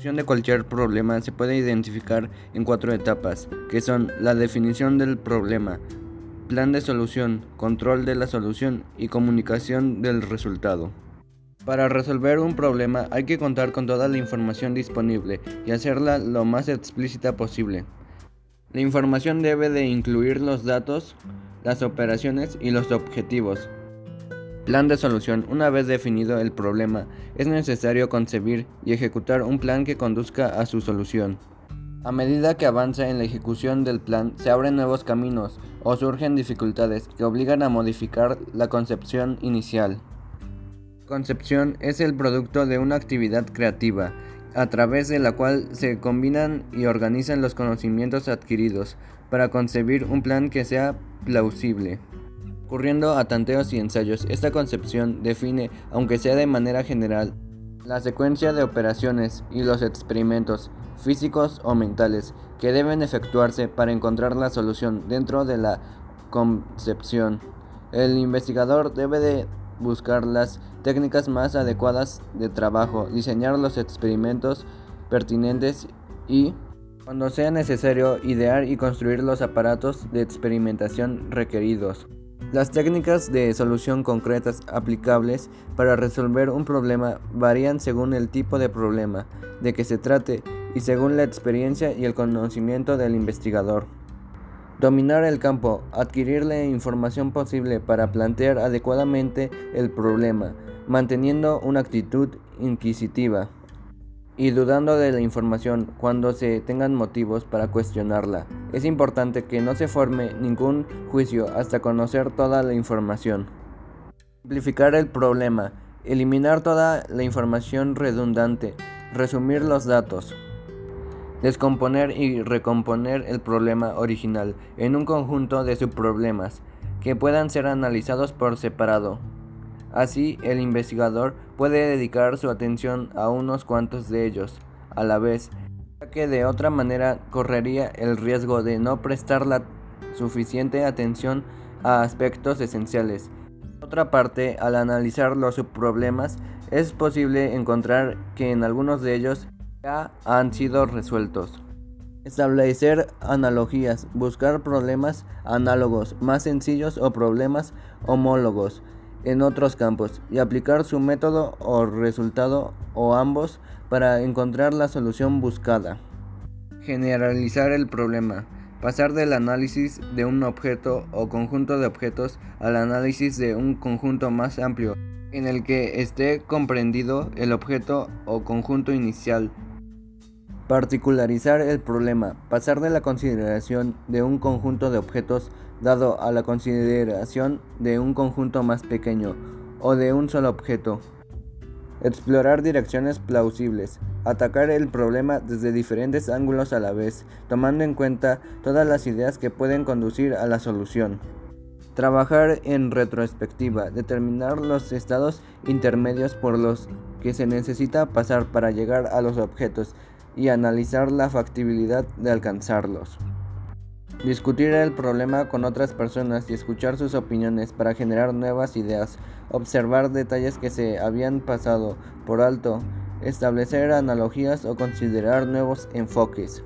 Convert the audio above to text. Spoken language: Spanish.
solución de cualquier problema se puede identificar en cuatro etapas, que son la definición del problema, plan de solución, control de la solución y comunicación del resultado. Para resolver un problema hay que contar con toda la información disponible y hacerla lo más explícita posible. La información debe de incluir los datos, las operaciones y los objetivos. Plan de solución. Una vez definido el problema, es necesario concebir y ejecutar un plan que conduzca a su solución. A medida que avanza en la ejecución del plan, se abren nuevos caminos o surgen dificultades que obligan a modificar la concepción inicial. Concepción es el producto de una actividad creativa, a través de la cual se combinan y organizan los conocimientos adquiridos para concebir un plan que sea plausible. Ocurriendo a tanteos y ensayos, esta concepción define, aunque sea de manera general, la secuencia de operaciones y los experimentos físicos o mentales que deben efectuarse para encontrar la solución dentro de la concepción. El investigador debe de buscar las técnicas más adecuadas de trabajo, diseñar los experimentos pertinentes y, cuando sea necesario, idear y construir los aparatos de experimentación requeridos. Las técnicas de solución concretas aplicables para resolver un problema varían según el tipo de problema de que se trate y según la experiencia y el conocimiento del investigador. Dominar el campo, adquirir la información posible para plantear adecuadamente el problema, manteniendo una actitud inquisitiva y dudando de la información cuando se tengan motivos para cuestionarla. Es importante que no se forme ningún juicio hasta conocer toda la información. Simplificar el problema, eliminar toda la información redundante, resumir los datos. Descomponer y recomponer el problema original en un conjunto de subproblemas que puedan ser analizados por separado. Así, el investigador puede dedicar su atención a unos cuantos de ellos a la vez, ya que de otra manera correría el riesgo de no prestar la suficiente atención a aspectos esenciales. Por otra parte, al analizar los subproblemas, es posible encontrar que en algunos de ellos ya han sido resueltos. Establecer analogías, buscar problemas análogos más sencillos o problemas homólogos en otros campos y aplicar su método o resultado o ambos para encontrar la solución buscada. Generalizar el problema. Pasar del análisis de un objeto o conjunto de objetos al análisis de un conjunto más amplio en el que esté comprendido el objeto o conjunto inicial Particularizar el problema. Pasar de la consideración de un conjunto de objetos dado a la consideración de un conjunto más pequeño o de un solo objeto. Explorar direcciones plausibles. Atacar el problema desde diferentes ángulos a la vez, tomando en cuenta todas las ideas que pueden conducir a la solución. Trabajar en retrospectiva. Determinar los estados intermedios por los que se necesita pasar para llegar a los objetos y analizar la factibilidad de alcanzarlos. Discutir el problema con otras personas y escuchar sus opiniones para generar nuevas ideas, observar detalles que se habían pasado por alto, establecer analogías o considerar nuevos enfoques.